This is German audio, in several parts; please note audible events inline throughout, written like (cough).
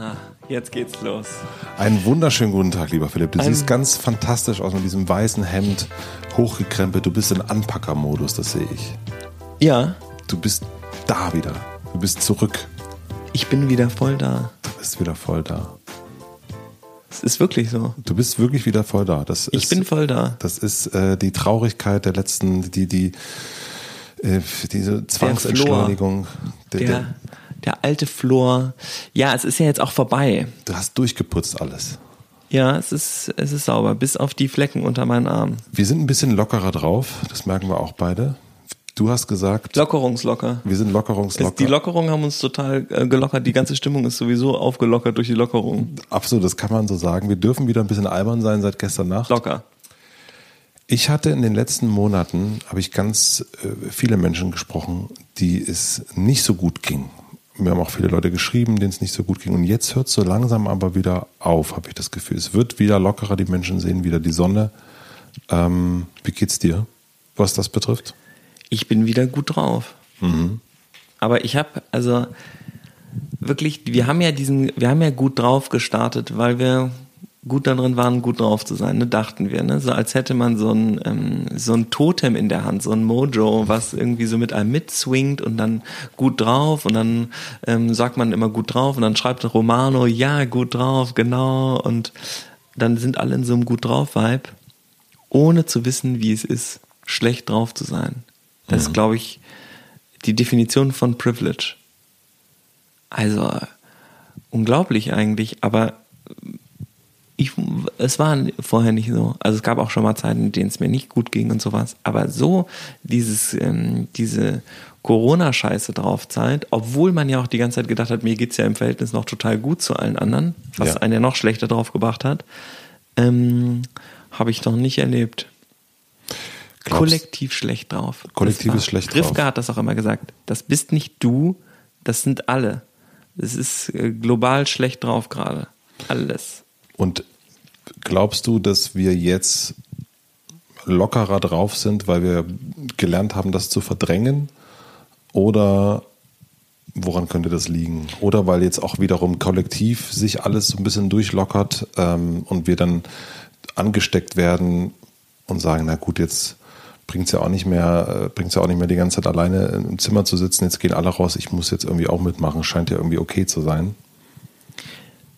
Ah, jetzt geht's los. Einen wunderschönen guten Tag, lieber Philipp. Du Ein siehst ganz fantastisch aus mit diesem weißen Hemd, hochgekrempelt. Du bist in Anpackermodus, das sehe ich. Ja. Du bist da wieder. Du bist zurück. Ich bin wieder voll da. Du bist wieder voll da. Es ist wirklich so. Du bist wirklich wieder voll da. Das ich ist, bin voll da. Das ist äh, die Traurigkeit der letzten, die, die, äh, diese Zwangsentschleunigung. Der, der, der alte Flor. Ja, es ist ja jetzt auch vorbei. Du hast durchgeputzt alles. Ja, es ist, es ist sauber, bis auf die Flecken unter meinen Armen. Wir sind ein bisschen lockerer drauf, das merken wir auch beide. Du hast gesagt. Lockerungslocker. Wir sind lockerungslocker. Die Lockerungen haben uns total äh, gelockert. Die ganze Stimmung ist sowieso aufgelockert durch die Lockerung. Absolut, das kann man so sagen. Wir dürfen wieder ein bisschen albern sein seit gestern Nacht. Locker. Ich hatte in den letzten Monaten, habe ich ganz äh, viele Menschen gesprochen, die es nicht so gut ging. Mir haben auch viele Leute geschrieben, denen es nicht so gut ging. Und jetzt hört es so langsam aber wieder auf, habe ich das Gefühl. Es wird wieder lockerer, die Menschen sehen wieder die Sonne. Ähm, wie geht's dir, was das betrifft? Ich bin wieder gut drauf. Mhm. Aber ich habe, also wirklich, wir haben ja diesen, wir haben ja gut drauf gestartet, weil wir gut darin waren, gut drauf zu sein, ne, dachten wir, ne? So als hätte man so ein, ähm, so ein Totem in der Hand, so ein Mojo, was irgendwie so mit einem mitswingt und dann gut drauf und dann ähm, sagt man immer gut drauf und dann schreibt Romano, ja, gut drauf, genau, und dann sind alle in so einem gut drauf Vibe, ohne zu wissen, wie es ist, schlecht drauf zu sein. Das mhm. ist, glaube ich, die Definition von Privilege. Also unglaublich eigentlich, aber ich, es war vorher nicht so. Also es gab auch schon mal Zeiten, in denen es mir nicht gut ging und sowas. Aber so dieses, ähm, diese Corona-Scheiße drauf Zeit, obwohl man ja auch die ganze Zeit gedacht hat, mir geht's ja im Verhältnis noch total gut zu allen anderen, was ja. einen ja noch schlechter drauf gebracht hat, ähm, habe ich doch nicht erlebt. Glaubst, kollektiv schlecht drauf. Kollektiv ist schlecht drauf. Rivka hat das auch immer gesagt. Das bist nicht du, das sind alle. Es ist äh, global schlecht drauf gerade. Alles. Und glaubst du, dass wir jetzt lockerer drauf sind, weil wir gelernt haben, das zu verdrängen? Oder woran könnte das liegen? Oder weil jetzt auch wiederum kollektiv sich alles so ein bisschen durchlockert ähm, und wir dann angesteckt werden und sagen, na gut, jetzt bringt es ja äh, ja auch nicht mehr die ganze Zeit alleine im Zimmer zu sitzen, jetzt gehen alle raus, ich muss jetzt irgendwie auch mitmachen, scheint ja irgendwie okay zu sein.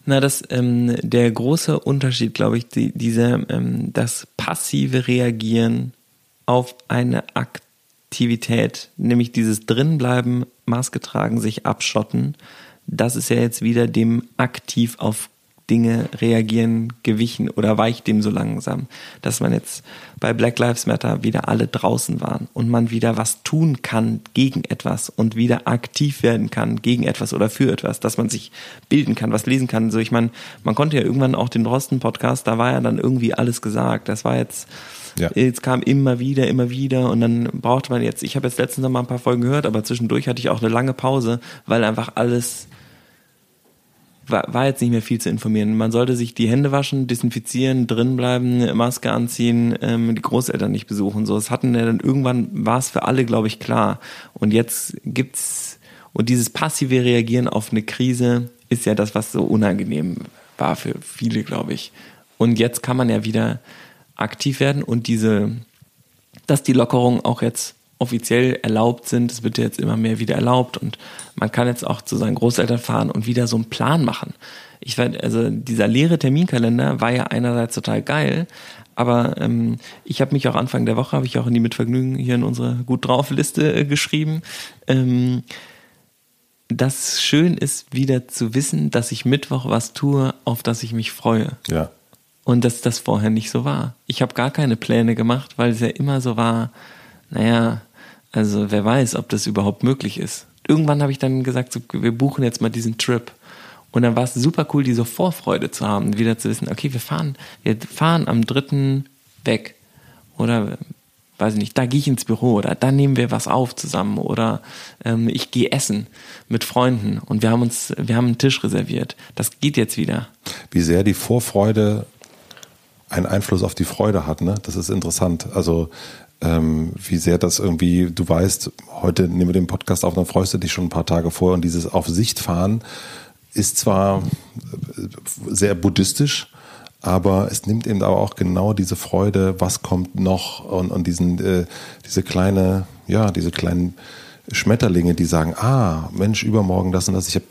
Na, das, ähm, der große Unterschied, glaube ich, die, dieser, ähm, das passive Reagieren auf eine Aktivität, nämlich dieses Drinbleiben, Maske tragen, sich abschotten, das ist ja jetzt wieder dem aktiv auf Dinge reagieren, gewichen oder weicht dem so langsam, dass man jetzt bei Black Lives Matter wieder alle draußen waren und man wieder was tun kann gegen etwas und wieder aktiv werden kann gegen etwas oder für etwas, dass man sich bilden kann, was lesen kann. So, ich meine, man konnte ja irgendwann auch den Drosten-Podcast, da war ja dann irgendwie alles gesagt. Das war jetzt, ja. Jetzt kam immer wieder, immer wieder und dann brauchte man jetzt, ich habe jetzt letztens noch mal ein paar Folgen gehört, aber zwischendurch hatte ich auch eine lange Pause, weil einfach alles war, jetzt nicht mehr viel zu informieren. Man sollte sich die Hände waschen, desinfizieren, drinbleiben, Maske anziehen, ähm, die Großeltern nicht besuchen. So, es hatten ja dann irgendwann war es für alle, glaube ich, klar. Und jetzt gibt's und dieses passive Reagieren auf eine Krise ist ja das, was so unangenehm war für viele, glaube ich. Und jetzt kann man ja wieder aktiv werden und diese, dass die Lockerungen auch jetzt offiziell erlaubt sind. Es wird jetzt immer mehr wieder erlaubt und man kann jetzt auch zu seinen Großeltern fahren und wieder so einen Plan machen. Ich fand, also dieser leere Terminkalender war ja einerseits total geil, aber ähm, ich habe mich auch Anfang der Woche, habe ich auch in die Mitvergnügen hier in unsere Gut drauf Liste äh, geschrieben. Ähm, dass schön ist, wieder zu wissen, dass ich Mittwoch was tue, auf das ich mich freue. Ja. Und dass das vorher nicht so war. Ich habe gar keine Pläne gemacht, weil es ja immer so war, naja, also wer weiß, ob das überhaupt möglich ist. Irgendwann habe ich dann gesagt, so, wir buchen jetzt mal diesen Trip. Und dann war es super cool, diese Vorfreude zu haben, wieder zu wissen, okay, wir fahren, wir fahren am dritten weg. Oder weiß ich nicht, da gehe ich ins Büro oder da nehmen wir was auf zusammen oder ähm, ich gehe essen mit Freunden und wir haben uns, wir haben einen Tisch reserviert. Das geht jetzt wieder. Wie sehr die Vorfreude einen Einfluss auf die Freude hat, ne? Das ist interessant. Also ähm, wie sehr das irgendwie, du weißt, heute nehmen wir den Podcast auf, dann freust du dich schon ein paar Tage vorher. Und dieses auf Sicht fahren ist zwar sehr buddhistisch, aber es nimmt eben aber auch genau diese Freude, was kommt noch? Und, und diesen, äh, diese kleine, ja, diese kleinen Schmetterlinge, die sagen, ah, Mensch, übermorgen das und das. Ich habe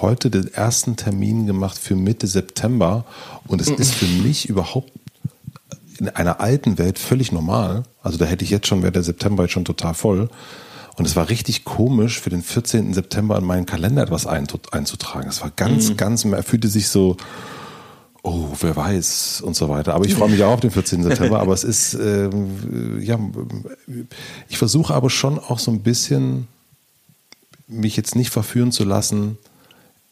heute den ersten Termin gemacht für Mitte September und es ist für mich überhaupt in einer alten Welt völlig normal. Also da hätte ich jetzt schon, wäre der September jetzt schon total voll. Und es war richtig komisch, für den 14. September in meinen Kalender etwas einzutragen. Es war ganz, mhm. ganz, er fühlte sich so, oh, wer weiß und so weiter. Aber ich freue mich auch auf den 14. (laughs) September. aber es ist, ähm, ja, ich versuche aber schon auch so ein bisschen, mich jetzt nicht verführen zu lassen,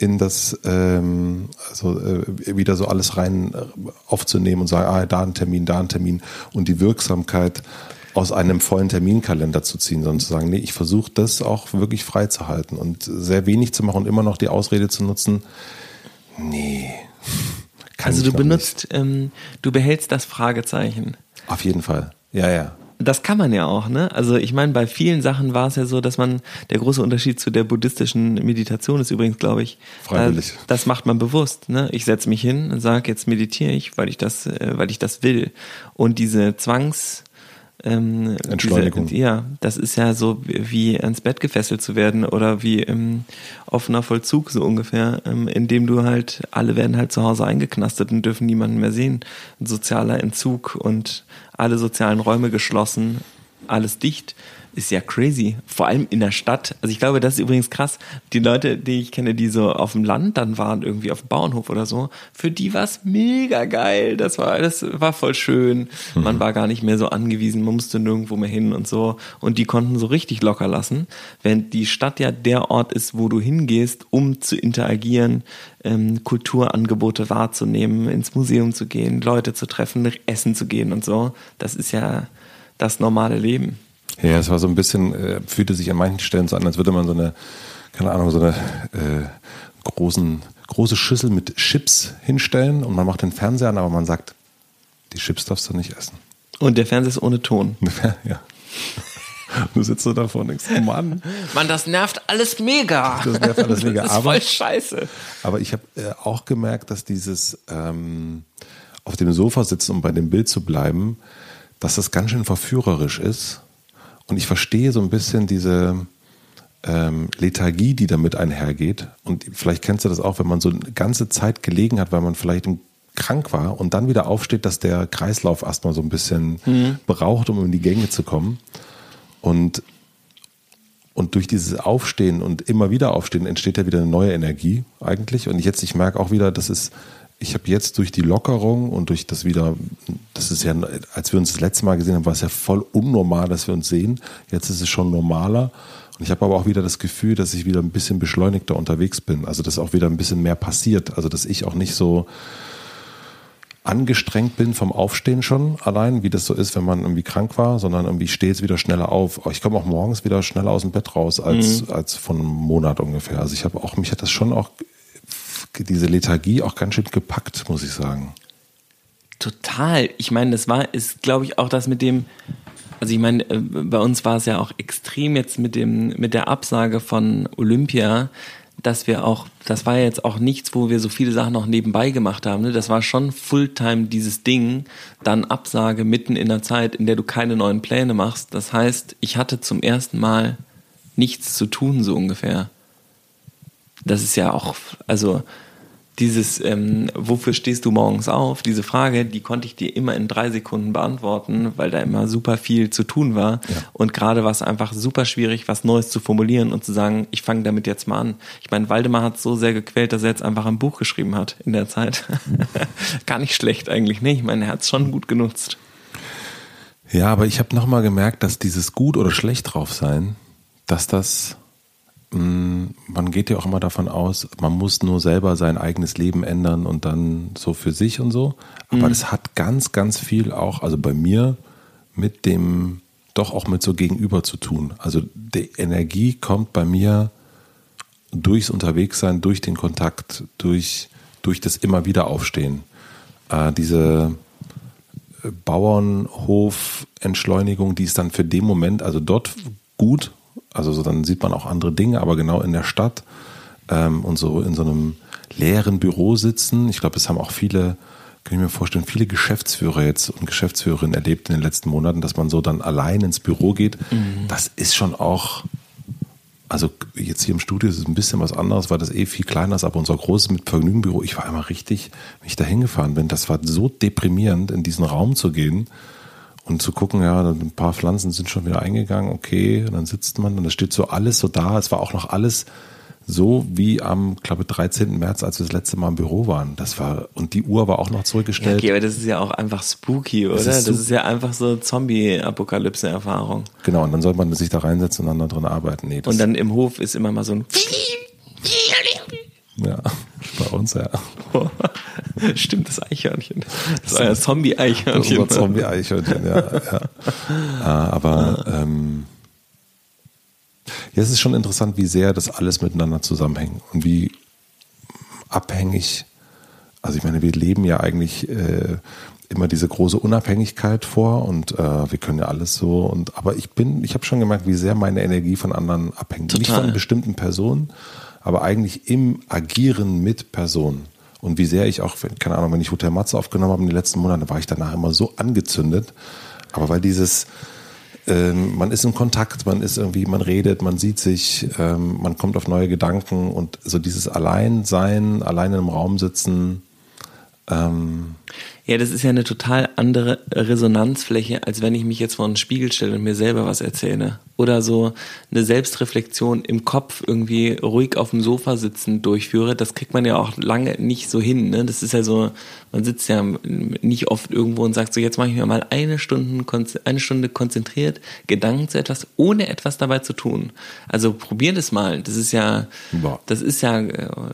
in das, ähm, also äh, wieder so alles rein äh, aufzunehmen und sagen, ah, da ein Termin, da ein Termin und die Wirksamkeit aus einem vollen Terminkalender zu ziehen, sondern zu sagen, nee, ich versuche das auch wirklich frei zu halten und sehr wenig zu machen und immer noch die Ausrede zu nutzen, nee, (laughs) also du benutzt, ähm, du behältst das Fragezeichen. Auf jeden Fall. Ja, ja. Das kann man ja auch, ne? Also ich meine, bei vielen Sachen war es ja so, dass man, der große Unterschied zu der buddhistischen Meditation ist übrigens, glaube ich, Freiwillig. Äh, das macht man bewusst, ne? Ich setze mich hin und sage, jetzt meditiere ich, weil ich das, äh, weil ich das will. Und diese Zwangs, ähm, Entschleunigung. Diese, ja, das ist ja so wie ans Bett gefesselt zu werden oder wie im offener Vollzug so ungefähr, ähm, indem du halt, alle werden halt zu Hause eingeknastet und dürfen niemanden mehr sehen. Ein sozialer Entzug und alle sozialen Räume geschlossen, alles dicht ist ja crazy. Vor allem in der Stadt. Also ich glaube, das ist übrigens krass. Die Leute, die ich kenne, die so auf dem Land dann waren, irgendwie auf dem Bauernhof oder so, für die war es mega geil. Das war, das war voll schön. Man mhm. war gar nicht mehr so angewiesen, man musste nirgendwo mehr hin und so. Und die konnten so richtig locker lassen. Während die Stadt ja der Ort ist, wo du hingehst, um zu interagieren, ähm, Kulturangebote wahrzunehmen, ins Museum zu gehen, Leute zu treffen, essen zu gehen und so. Das ist ja das normale Leben. Ja, es war so ein bisschen, äh, fühlte sich an manchen Stellen so an, als würde man so eine, keine Ahnung, so eine äh, großen, große Schüssel mit Chips hinstellen und man macht den Fernseher an, aber man sagt, die Chips darfst du nicht essen. Und der Fernseher ist ohne Ton. (laughs) ja. Du sitzt so davor und denkst, oh Mann. Mann, das nervt alles mega. Das nervt alles mega. Das ist aber, voll scheiße. Aber ich habe äh, auch gemerkt, dass dieses ähm, auf dem Sofa sitzen, um bei dem Bild zu bleiben, dass das ganz schön verführerisch ist und ich verstehe so ein bisschen diese ähm, Lethargie, die damit einhergeht. Und vielleicht kennst du das auch, wenn man so eine ganze Zeit gelegen hat, weil man vielleicht krank war und dann wieder aufsteht, dass der Kreislauf erstmal so ein bisschen mhm. braucht, um in die Gänge zu kommen. Und, und durch dieses Aufstehen und immer wieder Aufstehen entsteht ja wieder eine neue Energie eigentlich. Und jetzt, ich merke auch wieder, das ist ich habe jetzt durch die Lockerung und durch das wieder, das ist ja, als wir uns das letzte Mal gesehen haben, war es ja voll unnormal, dass wir uns sehen. Jetzt ist es schon normaler. Und ich habe aber auch wieder das Gefühl, dass ich wieder ein bisschen beschleunigter unterwegs bin. Also dass auch wieder ein bisschen mehr passiert. Also dass ich auch nicht so angestrengt bin vom Aufstehen schon allein, wie das so ist, wenn man irgendwie krank war, sondern irgendwie stehe jetzt wieder schneller auf. Ich komme auch morgens wieder schneller aus dem Bett raus als, mhm. als von einem Monat ungefähr. Also ich habe auch, mich hat das schon auch diese Lethargie auch ganz schön gepackt, muss ich sagen. Total. Ich meine, das war, ist, glaube ich, auch das mit dem, also ich meine, äh, bei uns war es ja auch extrem jetzt mit dem, mit der Absage von Olympia, dass wir auch, das war jetzt auch nichts, wo wir so viele Sachen noch nebenbei gemacht haben. Ne? Das war schon Fulltime dieses Ding, dann Absage mitten in der Zeit, in der du keine neuen Pläne machst. Das heißt, ich hatte zum ersten Mal nichts zu tun, so ungefähr das ist ja auch, also dieses, ähm, wofür stehst du morgens auf? Diese Frage, die konnte ich dir immer in drei Sekunden beantworten, weil da immer super viel zu tun war. Ja. Und gerade war es einfach super schwierig, was Neues zu formulieren und zu sagen, ich fange damit jetzt mal an. Ich meine, Waldemar hat so sehr gequält, dass er jetzt einfach ein Buch geschrieben hat in der Zeit. (laughs) Gar nicht schlecht eigentlich, ne? Ich meine, er hat es schon gut genutzt. Ja, aber ich habe nochmal gemerkt, dass dieses gut oder schlecht drauf sein, dass das man geht ja auch immer davon aus, man muss nur selber sein eigenes Leben ändern und dann so für sich und so. Aber mhm. das hat ganz, ganz viel auch, also bei mir, mit dem, doch auch mit so Gegenüber zu tun. Also die Energie kommt bei mir durchs Unterwegssein, durch den Kontakt, durch, durch das immer wieder Aufstehen. Äh, diese äh, Bauernhof-Entschleunigung, die ist dann für den Moment, also dort gut, also so, dann sieht man auch andere Dinge, aber genau in der Stadt ähm, und so in so einem leeren Büro sitzen. Ich glaube, es haben auch viele, kann ich mir vorstellen, viele Geschäftsführer jetzt und Geschäftsführerinnen erlebt in den letzten Monaten, dass man so dann allein ins Büro geht. Mhm. Das ist schon auch, also jetzt hier im Studio ist es ein bisschen was anderes, weil das eh viel kleiner ist, aber unser großes mit Vergnügenbüro, ich war einmal richtig, wenn ich da hingefahren bin, das war so deprimierend, in diesen Raum zu gehen und zu gucken, ja, ein paar Pflanzen sind schon wieder eingegangen, okay, und dann sitzt man und es steht so alles so da, es war auch noch alles so wie am, glaube 13. März, als wir das letzte Mal im Büro waren. Das war, und die Uhr war auch noch zurückgestellt. Ja, okay, aber das ist ja auch einfach spooky, oder? Das ist, das ist ja einfach so Zombie-Apokalypse-Erfahrung. Genau, und dann soll man sich da reinsetzen und dann da drin arbeiten. Nee, und dann im Hof ist immer mal so ein ja, bei uns ja. (laughs) Stimmt, das Eichhörnchen. Das ist euer Zombie-Eichhörnchen. Unser Zombie-Eichhörnchen, ja. ja. (laughs) Ah, aber ähm, ja, es ist schon interessant, wie sehr das alles miteinander zusammenhängt und wie abhängig, also ich meine, wir leben ja eigentlich äh, immer diese große Unabhängigkeit vor und äh, wir können ja alles so und aber ich bin, ich habe schon gemerkt, wie sehr meine Energie von anderen abhängt. Total. Nicht von bestimmten Personen, aber eigentlich im Agieren mit Personen. Und wie sehr ich auch, keine Ahnung, wenn ich Hotel Matze aufgenommen habe in den letzten Monaten, war ich danach immer so angezündet. Aber weil dieses, ähm, man ist in Kontakt, man ist irgendwie, man redet, man sieht sich, ähm, man kommt auf neue Gedanken und so dieses Alleinsein, allein im Raum sitzen. Ähm, ja, das ist ja eine total andere Resonanzfläche, als wenn ich mich jetzt vor einen Spiegel stelle und mir selber was erzähle. Oder so eine Selbstreflexion im Kopf irgendwie ruhig auf dem Sofa sitzen durchführe. Das kriegt man ja auch lange nicht so hin. Ne? Das ist ja so, man sitzt ja nicht oft irgendwo und sagt so, jetzt mache ich mir mal eine Stunde, eine Stunde konzentriert Gedanken zu etwas, ohne etwas dabei zu tun. Also probier das mal. Das ist ja, Boah. das ist ja,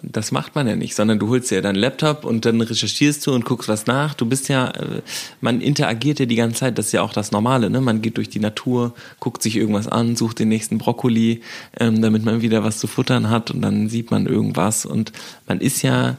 das macht man ja nicht, sondern du holst dir deinen Laptop und dann recherchierst du und guckst was nach Du bist ja, äh, man interagiert ja die ganze Zeit, das ist ja auch das Normale, ne? Man geht durch die Natur, guckt sich irgendwas an, sucht den nächsten Brokkoli, ähm, damit man wieder was zu futtern hat und dann sieht man irgendwas und man ist ja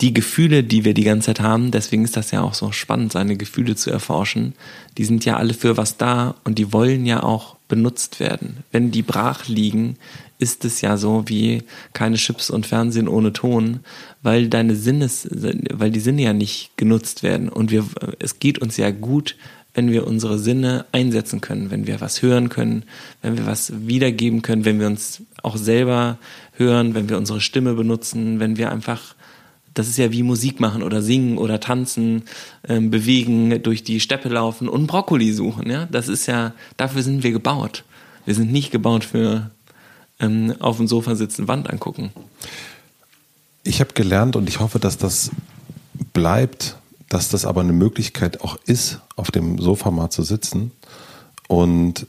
die Gefühle, die wir die ganze Zeit haben, deswegen ist das ja auch so spannend, seine Gefühle zu erforschen, die sind ja alle für was da und die wollen ja auch benutzt werden. Wenn die brach liegen, ist es ja so wie keine Chips und Fernsehen ohne Ton, weil deine Sinnes, weil die Sinne ja nicht genutzt werden. Und wir, es geht uns ja gut, wenn wir unsere Sinne einsetzen können, wenn wir was hören können, wenn wir was wiedergeben können, wenn wir uns auch selber hören, wenn wir unsere Stimme benutzen, wenn wir einfach, das ist ja wie Musik machen oder singen oder tanzen, ähm, bewegen, durch die Steppe laufen und Brokkoli suchen, ja. Das ist ja, dafür sind wir gebaut. Wir sind nicht gebaut für ähm, auf dem Sofa sitzen, Wand angucken. Ich habe gelernt und ich hoffe, dass das bleibt, dass das aber eine Möglichkeit auch ist, auf dem Sofa mal zu sitzen und,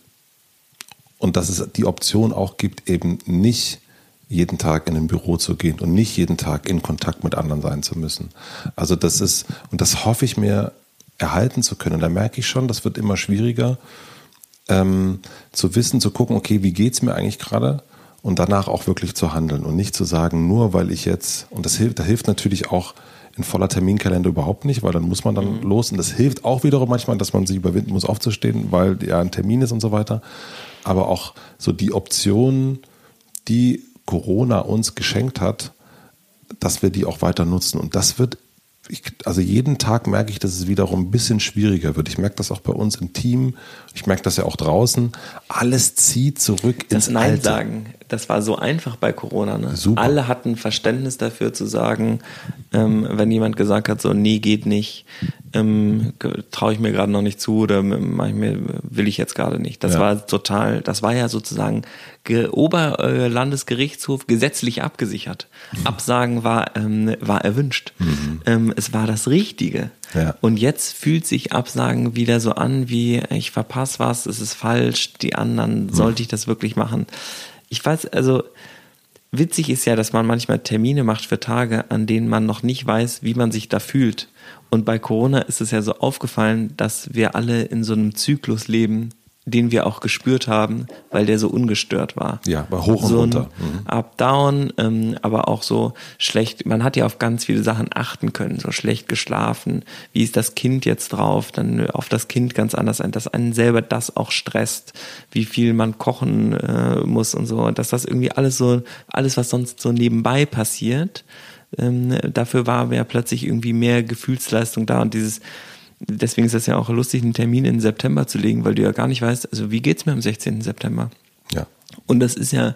und dass es die Option auch gibt, eben nicht jeden Tag in ein Büro zu gehen und nicht jeden Tag in Kontakt mit anderen sein zu müssen. Also das ist, und das hoffe ich mir erhalten zu können. Da merke ich schon, das wird immer schwieriger, ähm, zu wissen, zu gucken, okay, wie geht es mir eigentlich gerade? und danach auch wirklich zu handeln und nicht zu sagen, nur weil ich jetzt, und das hilft, da hilft natürlich auch in voller Terminkalender überhaupt nicht, weil dann muss man dann mhm. los und das hilft auch wiederum manchmal, dass man sich überwinden muss, aufzustehen, weil ja ein Termin ist und so weiter. Aber auch so die Optionen, die Corona uns geschenkt hat, dass wir die auch weiter nutzen. Und das wird ich, also jeden Tag merke ich, dass es wiederum ein bisschen schwieriger wird. Ich merke das auch bei uns im Team. Ich merke das ja auch draußen. Alles zieht zurück das ins Nein Alte. sagen. Das war so einfach bei Corona. Ne? Super. Alle hatten Verständnis dafür zu sagen, ähm, wenn jemand gesagt hat, so nee geht nicht, ähm, traue ich mir gerade noch nicht zu oder mach ich mir, will ich jetzt gerade nicht. Das ja. war total, das war ja sozusagen Oberlandesgerichtshof gesetzlich abgesichert. Mhm. Absagen war, ähm, war erwünscht. Mhm. Ähm, es war das Richtige. Ja. Und jetzt fühlt sich Absagen wieder so an, wie ich verpasse was, es ist falsch, die anderen, sollte ich das wirklich machen? Ich weiß, also witzig ist ja, dass man manchmal Termine macht für Tage, an denen man noch nicht weiß, wie man sich da fühlt. Und bei Corona ist es ja so aufgefallen, dass wir alle in so einem Zyklus leben, den wir auch gespürt haben, weil der so ungestört war. Ja, war hoch und so runter. Mhm. Up-Down, ähm, aber auch so schlecht. Man hat ja auf ganz viele Sachen achten können, so schlecht geschlafen. Wie ist das Kind jetzt drauf? Dann auf das Kind ganz anders ein, dass einen selber das auch stresst, wie viel man kochen äh, muss und so, dass das irgendwie alles so, alles was sonst so nebenbei passiert, ähm, dafür war ja plötzlich irgendwie mehr Gefühlsleistung da und dieses deswegen ist das ja auch lustig, einen Termin in September zu legen, weil du ja gar nicht weißt, also wie geht's mir am 16. September? Ja. Und das ist ja,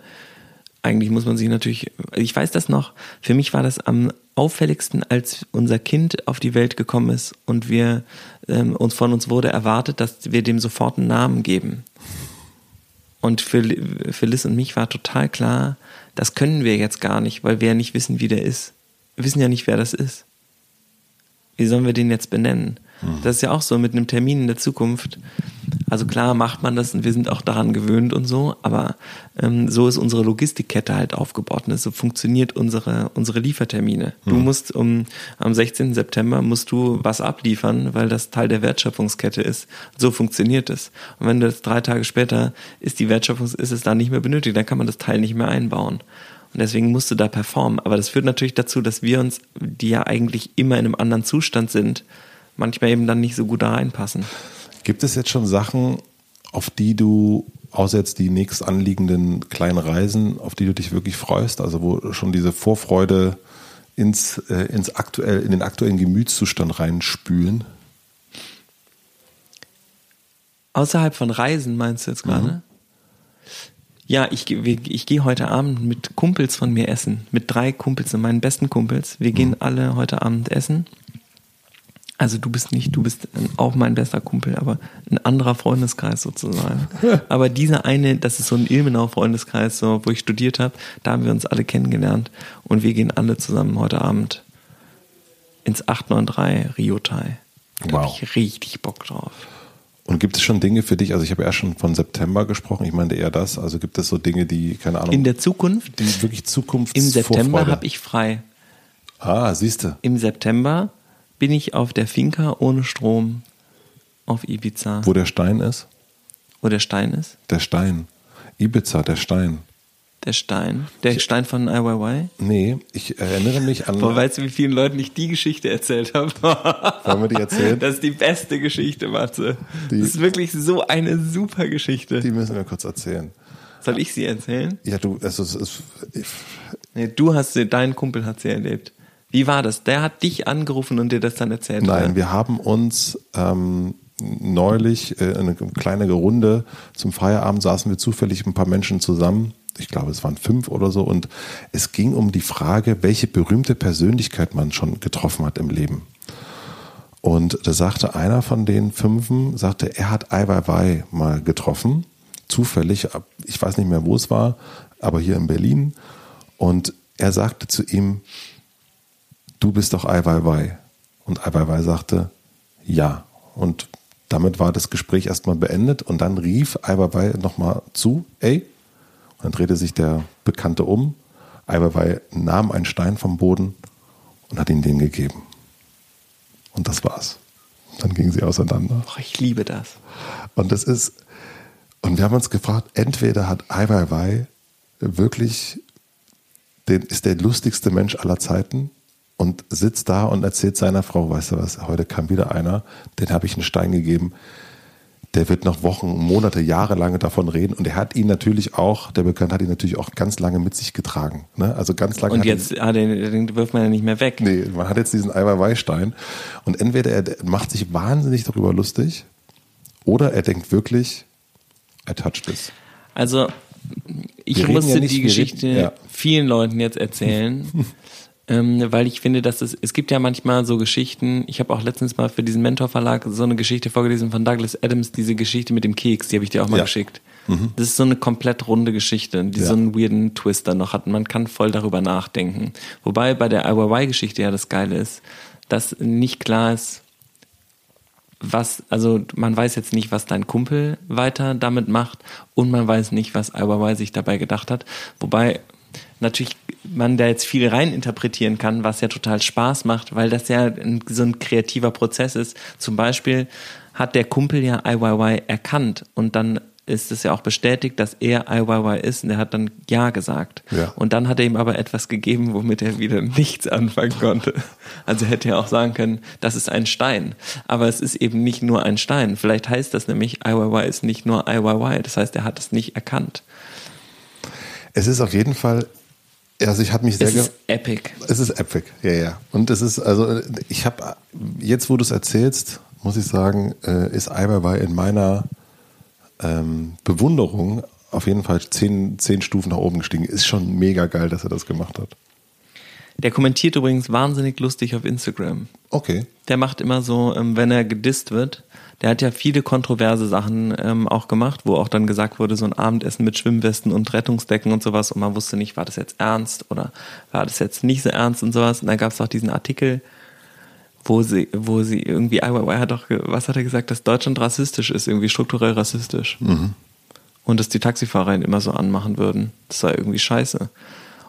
eigentlich muss man sich natürlich, ich weiß das noch, für mich war das am auffälligsten, als unser Kind auf die Welt gekommen ist und wir ähm, uns von uns wurde erwartet, dass wir dem sofort einen Namen geben. Und für, für Liz und mich war total klar, das können wir jetzt gar nicht, weil wir ja nicht wissen, wie der ist. Wir wissen ja nicht, wer das ist. Wie sollen wir den jetzt benennen? Das ist ja auch so mit einem Termin in der Zukunft. Also klar macht man das und wir sind auch daran gewöhnt und so, aber ähm, so ist unsere Logistikkette halt aufgebaut und so funktioniert unsere, unsere Liefertermine. Du musst um, am 16. September musst du was abliefern, weil das Teil der Wertschöpfungskette ist. So funktioniert es. Und wenn das drei Tage später ist die Wertschöpfung, ist es da nicht mehr benötigt, dann kann man das Teil nicht mehr einbauen. Und deswegen musst du da performen. Aber das führt natürlich dazu, dass wir uns, die ja eigentlich immer in einem anderen Zustand sind, manchmal eben dann nicht so gut da reinpassen. Gibt es jetzt schon Sachen, auf die du, außer jetzt die nächst anliegenden kleinen Reisen, auf die du dich wirklich freust? Also wo schon diese Vorfreude ins, äh, ins aktuell, in den aktuellen Gemütszustand reinspülen? Außerhalb von Reisen meinst du jetzt gerade? Ja, ich, ich gehe heute Abend mit Kumpels von mir essen. Mit drei Kumpels, meinen besten Kumpels. Wir gehen alle heute Abend essen. Also du bist nicht, du bist auch mein bester Kumpel, aber ein anderer Freundeskreis sozusagen. (laughs) aber dieser eine, das ist so ein Ilmenau-Freundeskreis, so, wo ich studiert habe, da haben wir uns alle kennengelernt und wir gehen alle zusammen heute Abend ins 893 Riotai. Da Wow. habe ich richtig Bock drauf. Und gibt es schon Dinge für dich, also ich habe ja schon von September gesprochen, ich meinte eher das, also gibt es so Dinge, die, keine Ahnung, In der Zukunft, die wirklich Zukunft im September habe ich frei. Ah, siehst du, Im September bin ich auf der Finca ohne Strom auf Ibiza, wo der Stein ist? wo der Stein ist. Der Stein. Ibiza, der Stein. Der Stein. Der Stein von IYY. Nee, ich erinnere mich an. Boah, weißt du, wie vielen Leuten ich die Geschichte erzählt habe? (laughs) Wollen wir die erzählen? Das ist die beste Geschichte, Matze. Die- das ist wirklich so eine super Geschichte. Die müssen wir kurz erzählen. Soll ich sie erzählen? Ja, du, also es ist, ich, Nee, du hast sie, dein Kumpel hat sie erlebt. Wie war das? Der hat dich angerufen und dir das dann erzählt. nein, oder? wir haben uns ähm, neulich äh, eine kleine Runde zum Feierabend saßen wir zufällig ein paar Menschen zusammen. Ich glaube, es waren fünf oder so. Und es ging um die Frage, welche berühmte Persönlichkeit man schon getroffen hat im Leben. Und da sagte einer von den Fünfen, sagte, er hat Ai Weiwei mal getroffen. Zufällig, ich weiß nicht mehr, wo es war, aber hier in Berlin. Und er sagte zu ihm, du bist doch Ai Weiwei. Und Ai Weiwei sagte, ja. Und damit war das Gespräch erstmal beendet. Und dann rief Ai Weiwei nochmal zu, ey. Und dann drehte sich der Bekannte um. Ai Weiwei nahm einen Stein vom Boden und hat ihn den gegeben. Und das war's. Dann gingen sie auseinander. Boah, ich liebe das. Und das ist, und wir haben uns gefragt, entweder hat Ai Weiwei wirklich den, ist der lustigste Mensch aller Zeiten und sitzt da und erzählt seiner Frau, weißt du was, heute kam wieder einer, den habe ich einen Stein gegeben, der wird noch Wochen, Monate, Jahre lange davon reden und er hat ihn natürlich auch, der Bekannte hat ihn natürlich auch ganz lange mit sich getragen. Ne? Also ganz lange Und ihn- jetzt, ah, den, den wirft man ja nicht mehr weg. Nee, man hat jetzt diesen Eiweißstein und entweder er macht sich wahnsinnig darüber lustig oder er denkt wirklich, I touched this. Also, ich musste ja nicht- die wir reden- Geschichte ja. vielen Leuten jetzt erzählen, (laughs) ähm, weil ich finde, dass es, es gibt ja manchmal so Geschichten, ich habe auch letztens mal für diesen Mentor-Verlag so eine Geschichte vorgelesen von Douglas Adams, diese Geschichte mit dem Keks, die habe ich dir auch mal Ja. geschickt. Das ist so eine komplett runde Geschichte, die Ja. so einen weirden Twister noch hat. Man kann voll darüber nachdenken. Wobei bei der IYY-Geschichte ja das Geile ist, dass nicht klar ist, was, also man weiß jetzt nicht, was dein Kumpel weiter damit macht und man weiß nicht, was IYY sich dabei gedacht hat. Wobei natürlich man da jetzt viel reininterpretieren kann, was ja total Spaß macht, weil das ja ein, so ein kreativer Prozess ist. Zum Beispiel hat der Kumpel ja IYY erkannt und dann ist es ja auch bestätigt, dass er IYY ist und er hat dann Ja gesagt. Ja. Und dann hat er ihm aber etwas gegeben, womit er wieder nichts anfangen konnte. Also hätte er auch sagen können, das ist ein Stein. Aber es ist eben nicht nur ein Stein. Vielleicht heißt das nämlich, IYY ist nicht nur IYY. Das heißt, er hat es nicht erkannt. Es ist auf jeden Fall, also ich habe mich sehr Es ist epic. Es ist epic, ja, ja. Und es ist, also ich habe, jetzt wo du es erzählst, muss ich sagen, äh, ist Eiberwei in meiner ähm, Bewunderung auf jeden Fall zehn, zehn Stufen nach oben gestiegen. Ist schon mega geil, dass er das gemacht hat. Der kommentiert übrigens wahnsinnig lustig auf Instagram. Okay. Der macht immer so, ähm, wenn er gedisst wird, der hat ja viele kontroverse Sachen ähm, auch gemacht, wo auch dann gesagt wurde, so ein Abendessen mit Schwimmwesten und Rettungsdecken und sowas und man wusste nicht, war das jetzt ernst oder war das jetzt nicht so ernst und sowas. Und dann gab es auch diesen Artikel, wo sie, wo sie irgendwie, IYY hat doch, was hat er gesagt, dass Deutschland rassistisch ist, irgendwie strukturell rassistisch. Und dass die Taxifahrer ihn immer so anmachen würden. Das sei irgendwie scheiße.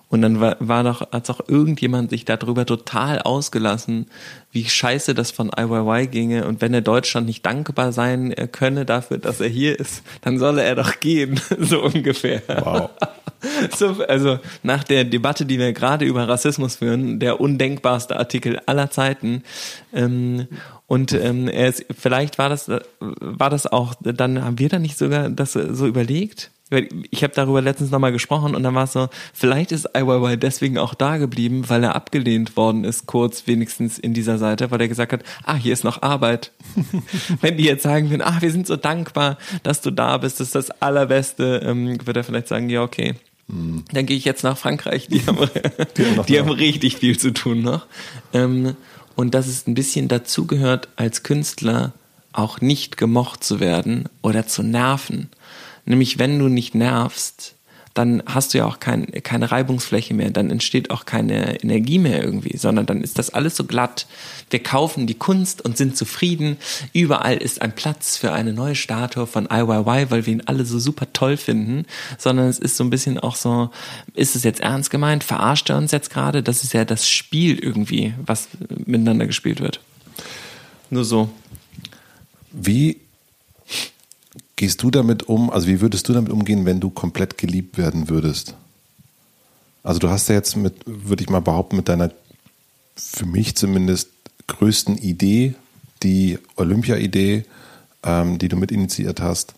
Und dann war, war doch, hat auch irgendjemand sich darüber total ausgelassen, wie scheiße das von IYY ginge. Und wenn er Deutschland nicht dankbar sein äh, könne dafür, dass er hier ist, dann solle er doch gehen, (laughs) so ungefähr. Wow. (laughs) So, also nach der Debatte, die wir gerade über Rassismus führen, der undenkbarste Artikel aller Zeiten. Ähm, und ähm, er ist, vielleicht war das, war das auch, dann haben wir da nicht sogar das so überlegt. Ich habe darüber letztens nochmal gesprochen und dann war es so, vielleicht ist IYY deswegen auch da geblieben, weil er abgelehnt worden ist, kurz wenigstens in dieser Seite, weil er gesagt hat, ah, hier ist noch Arbeit. (laughs) Wenn die jetzt sagen würden, ah, wir sind so dankbar, dass du da bist, das ist das Allerbeste, ähm, wird er vielleicht sagen, ja, okay. Dann gehe ich jetzt nach Frankreich, die haben, haben noch die haben richtig viel zu tun noch. Ähm, und dass es ein bisschen dazugehört, als Künstler auch nicht gemocht zu werden oder zu nerven. Nämlich, wenn du nicht nervst, dann hast du ja auch kein, keine Reibungsfläche mehr, dann entsteht auch keine Energie mehr irgendwie, sondern dann ist das alles so glatt. Wir kaufen die Kunst und sind zufrieden. Überall ist ein Platz für eine neue Statue von IYY, weil wir ihn alle so super toll finden, sondern es ist so ein bisschen auch so, ist es jetzt ernst gemeint? Verarscht er uns jetzt gerade? Das ist ja das Spiel irgendwie, was miteinander gespielt wird. Nur so. Wie gehst du damit um, also wie würdest du damit umgehen, wenn du komplett geliebt werden würdest? Also du hast ja jetzt mit, würde ich mal behaupten, mit deiner, für mich zumindest, größten Idee, die Olympia-Idee, ähm, die du mit initiiert hast,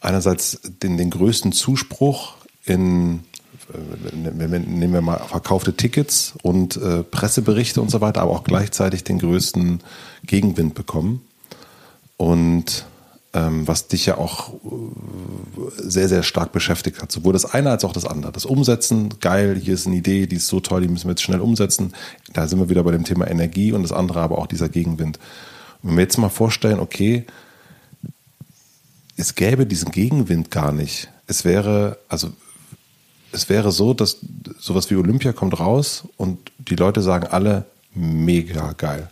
einerseits den, den größten Zuspruch in, äh, nehmen wir mal verkaufte Tickets und äh, Presseberichte und so weiter, aber auch gleichzeitig den größten Gegenwind bekommen. Und was dich ja auch äh, sehr, sehr stark beschäftigt hat. Sowohl das eine als auch das andere. Das Umsetzen, geil, hier ist eine Idee, die ist so toll, die müssen wir jetzt schnell umsetzen. Da sind wir wieder bei dem Thema Energie und das andere aber auch dieser Gegenwind. Wenn wir jetzt mal vorstellen, okay, es gäbe diesen Gegenwind gar nicht. Es wäre, also es wäre so, dass sowas wie Olympia kommt raus und die Leute sagen alle mega geil.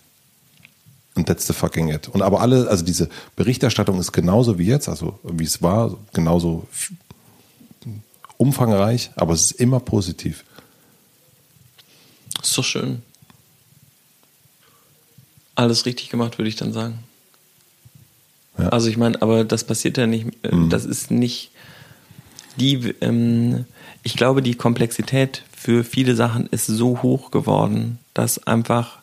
Und that's the fucking it. Und aber alle, also diese Berichterstattung ist genauso wie jetzt, also wie es war, genauso umfangreich, aber es ist immer positiv. Ist doch schön. Alles richtig gemacht, würde ich dann sagen. Ja. Also ich meine, aber das passiert ja nicht, äh, das ist nicht die, ähm, ich glaube, die Komplexität für viele Sachen ist so hoch geworden, dass einfach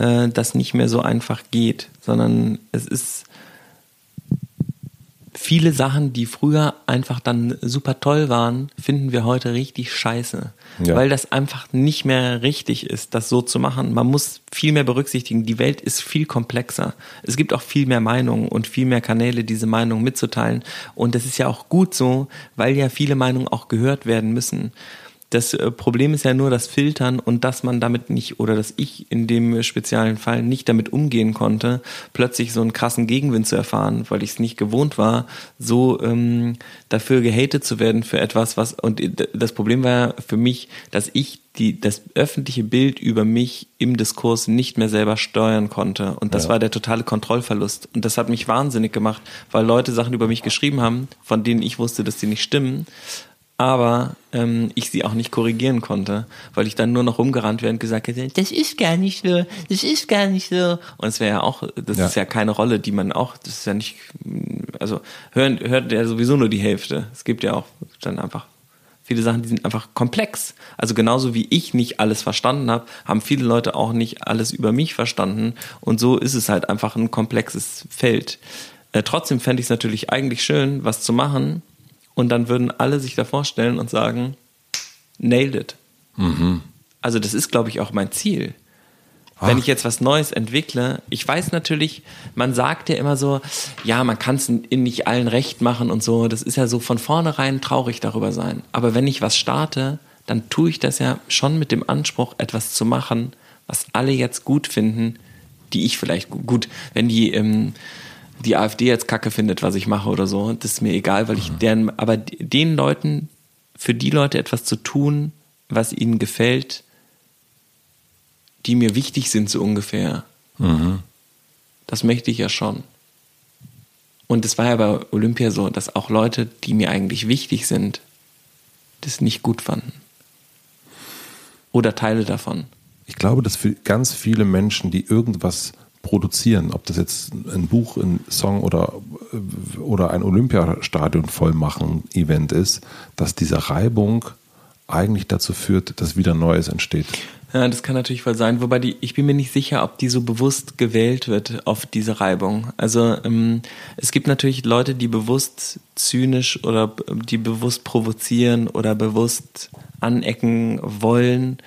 äh, das nicht mehr so einfach geht, sondern es ist viele Sachen, die früher einfach dann super toll waren, finden wir heute richtig scheiße. Ja. Weil das einfach nicht mehr richtig ist, das so zu machen. Man muss viel mehr berücksichtigen. Die Welt ist viel komplexer. Es gibt auch viel mehr Meinungen und viel mehr Kanäle, diese Meinungen mitzuteilen. Und das ist ja auch gut so, weil ja viele Meinungen auch gehört werden müssen. Das äh, Problem ist ja nur das Filtern und dass man damit nicht, oder dass ich in dem speziellen Fall nicht damit umgehen konnte, plötzlich so einen krassen Gegenwind zu erfahren, weil ich es nicht gewohnt war, so ähm, dafür gehatet zu werden für etwas, was, und das Problem war ja für mich, dass ich die, das öffentliche Bild über mich im Diskurs nicht mehr selber steuern konnte. Und das Ja. war der totale Kontrollverlust. Und das hat mich wahnsinnig gemacht, weil Leute Sachen über mich geschrieben haben, von denen ich wusste, dass die nicht stimmen aber ähm, ich sie auch nicht korrigieren konnte, weil ich dann nur noch rumgerannt wäre und gesagt hätte, das ist gar nicht so, das ist gar nicht so. Und es wäre ja auch, das Ja. ist ja keine Rolle, die man auch, das ist ja nicht, also hören, hört ja sowieso nur die Hälfte. Es gibt ja auch dann einfach viele Sachen, die sind einfach komplex. Also genauso wie ich nicht alles verstanden habe, haben viele Leute auch nicht alles über mich verstanden. Und so ist es halt einfach ein komplexes Feld. Äh, trotzdem fände ich es natürlich eigentlich schön, was zu machen. Und dann würden alle sich davor stellen und sagen, nailed it. Also das ist, glaube ich, auch mein Ziel. Wenn ich jetzt was Neues entwickle, ich weiß natürlich, man sagt ja immer so, ja, man kann es in nicht allen recht machen und so, das ist ja so von vornherein traurig darüber sein. Aber wenn ich was starte, dann tue ich das ja schon mit dem Anspruch, etwas zu machen, was alle jetzt gut finden, die ich vielleicht gu- gut, wenn die ähm, die AfD jetzt Kacke findet, was ich mache oder so, das ist mir egal, weil ich deren, aber den Leuten, für die Leute etwas zu tun, was ihnen gefällt, die mir wichtig sind, so ungefähr. Das möchte ich ja schon. Und es war ja bei Olympia so, dass auch Leute, die mir eigentlich wichtig sind, das nicht gut fanden. Oder Teile davon. Ich glaube, dass für ganz viele Menschen, die irgendwas produzieren, ob das jetzt ein Buch, ein Song oder, oder ein Olympiastadion vollmachen Event ist, dass diese Reibung eigentlich dazu führt, dass wieder Neues entsteht. Ja, das kann natürlich voll sein. Wobei die, ich bin mir nicht sicher, ob die so bewusst gewählt wird auf diese Reibung. Also ähm, es gibt natürlich Leute, die bewusst zynisch oder b- die bewusst provozieren oder bewusst anecken wollen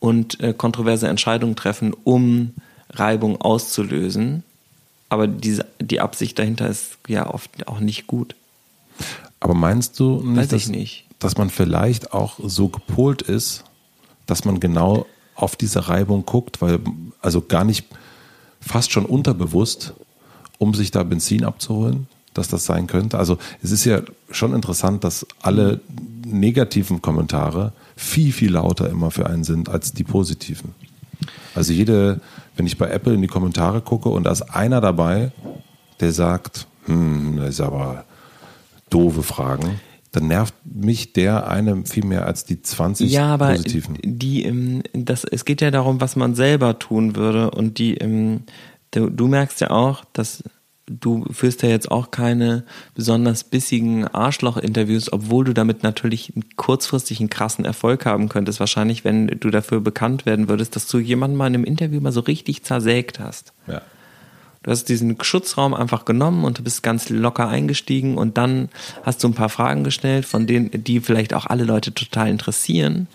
und äh, kontroverse Entscheidungen treffen, um Reibung auszulösen. Aber diese, die Absicht dahinter ist ja oft auch nicht gut. Aber meinst du nicht, dass, nicht. dass man vielleicht auch so gepolt ist, dass man genau auf diese Reibung guckt, weil also gar nicht fast schon unterbewusst, um sich da Benzin abzuholen, dass das sein könnte. Also es ist ja schon interessant, dass alle negativen Kommentare viel, viel lauter immer für einen sind als die positiven. Also jede, wenn ich bei Apple in die Kommentare gucke und da ist einer dabei, der sagt, hm, das ist aber doofe Fragen, dann nervt mich der eine viel mehr als die 20 Ja, aber positiven. die, ähm, das, es geht ja darum, was man selber tun würde. Und die, ähm, du, du merkst ja auch, dass du führst ja jetzt auch keine besonders bissigen Arschloch-Interviews, obwohl du damit natürlich einen kurzfristigen krassen Erfolg haben könntest. Wahrscheinlich, wenn du dafür bekannt werden würdest, dass du jemanden mal in einem Interview mal so richtig zersägt hast. Ja. Du hast diesen Schutzraum einfach genommen und du bist ganz locker eingestiegen und dann hast du ein paar Fragen gestellt, von denen, die vielleicht auch alle Leute total interessieren.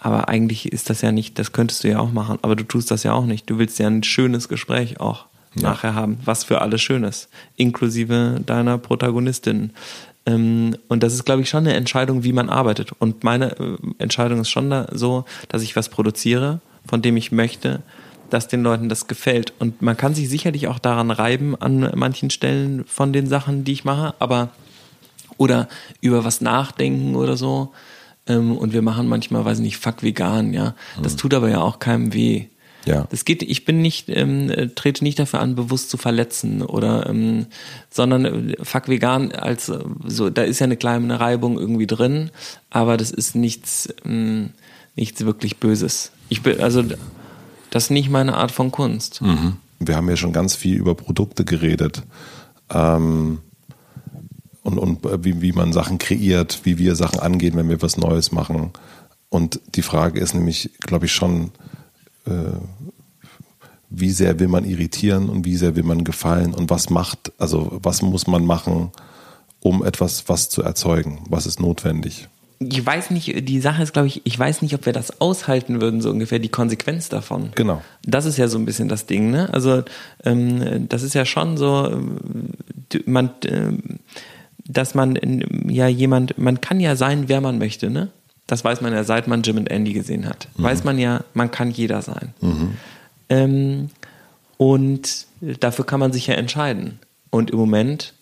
Aber eigentlich ist das ja nicht, das könntest du ja auch machen, aber du tust das ja auch nicht. Du willst ja ein schönes Gespräch auch nachher haben, was für alle schön ist, inklusive deiner Protagonistin. Ähm, Und das ist, glaube ich, schon eine Entscheidung, wie man arbeitet. Und meine äh, Entscheidung ist schon da so, dass ich was produziere, von dem ich möchte, dass den Leuten das gefällt. Und man kann sich sicherlich auch daran reiben an manchen Stellen von den Sachen, die ich mache, aber oder über was nachdenken oder so. Ähm, Und wir machen manchmal, weiß ich nicht, fuck vegan, ja. Das tut aber ja auch keinem weh. Ja. Das geht, ich bin nicht, ähm, äh, trete nicht dafür an, bewusst zu verletzen oder, ähm, sondern äh, fuck vegan als äh, so, da ist ja eine kleine Reibung irgendwie drin, aber das ist nichts, ähm, nichts wirklich Böses. Ich bin, also, das ist nicht meine Art von Kunst. Wir haben ja schon ganz viel über Produkte geredet. Ähm, und und äh, wie, wie man Sachen kreiert, wie wir Sachen angehen, wenn wir was Neues machen. Und die Frage ist nämlich, glaube ich, schon, wie sehr will man irritieren und wie sehr will man gefallen und was macht, also was muss man machen, um etwas was zu erzeugen? Was ist notwendig? Ich weiß nicht, die Sache ist, glaube ich, ich weiß nicht, ob wir das aushalten würden, so ungefähr die Konsequenz davon. Genau. Das ist ja so ein bisschen das Ding, ne? Also ähm, das ist ja schon so, man, ähm, dass man ähm, ja jemand, man kann ja sein, wer man möchte, ne? Das weiß man ja, seit man Jim und Andy gesehen hat. Weiß man ja, man kann jeder sein. Ähm, und dafür kann man sich ja entscheiden. Und im Moment